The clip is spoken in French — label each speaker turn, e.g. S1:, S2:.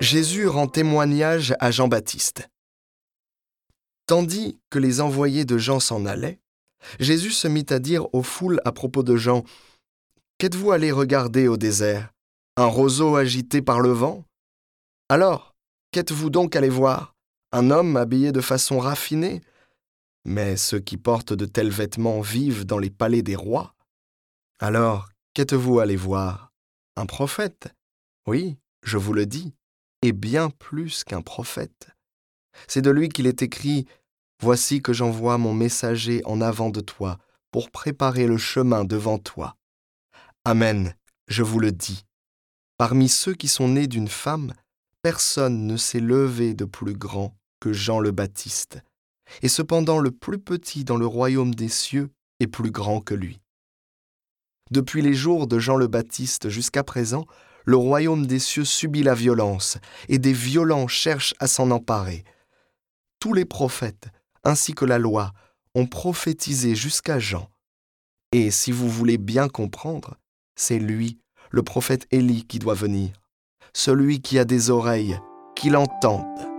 S1: Jésus rend témoignage à Jean-Baptiste. Tandis que les envoyés de Jean s'en allaient, Jésus se mit à dire aux foules à propos de Jean, Qu'êtes-vous allé regarder au désert? Un roseau agité par le vent? Alors, qu'êtes-vous donc allé voir? Un homme habillé de façon raffinée? Mais ceux qui portent de tels vêtements vivent dans les palais des rois. Alors, qu'êtes-vous allé voir? Un prophète? Oui, je vous le dis, bien plus qu'un prophète. C'est de lui qu'il est écrit Voici que j'envoie mon messager en avant de toi pour préparer le chemin devant toi. Amen, je vous le dis. Parmi ceux qui sont nés d'une femme, personne ne s'est levé de plus grand que Jean le Baptiste, et cependant le plus petit dans le royaume des cieux est plus grand que lui. Depuis les jours de Jean le Baptiste jusqu'à présent, le royaume des cieux subit la violence, et des violents cherchent à s'en emparer. Tous les prophètes, ainsi que la loi, ont prophétisé jusqu'à Jean. Et si vous voulez bien comprendre, c'est lui, le prophète Élie, qui doit venir, celui qui a des oreilles, qu'il entende.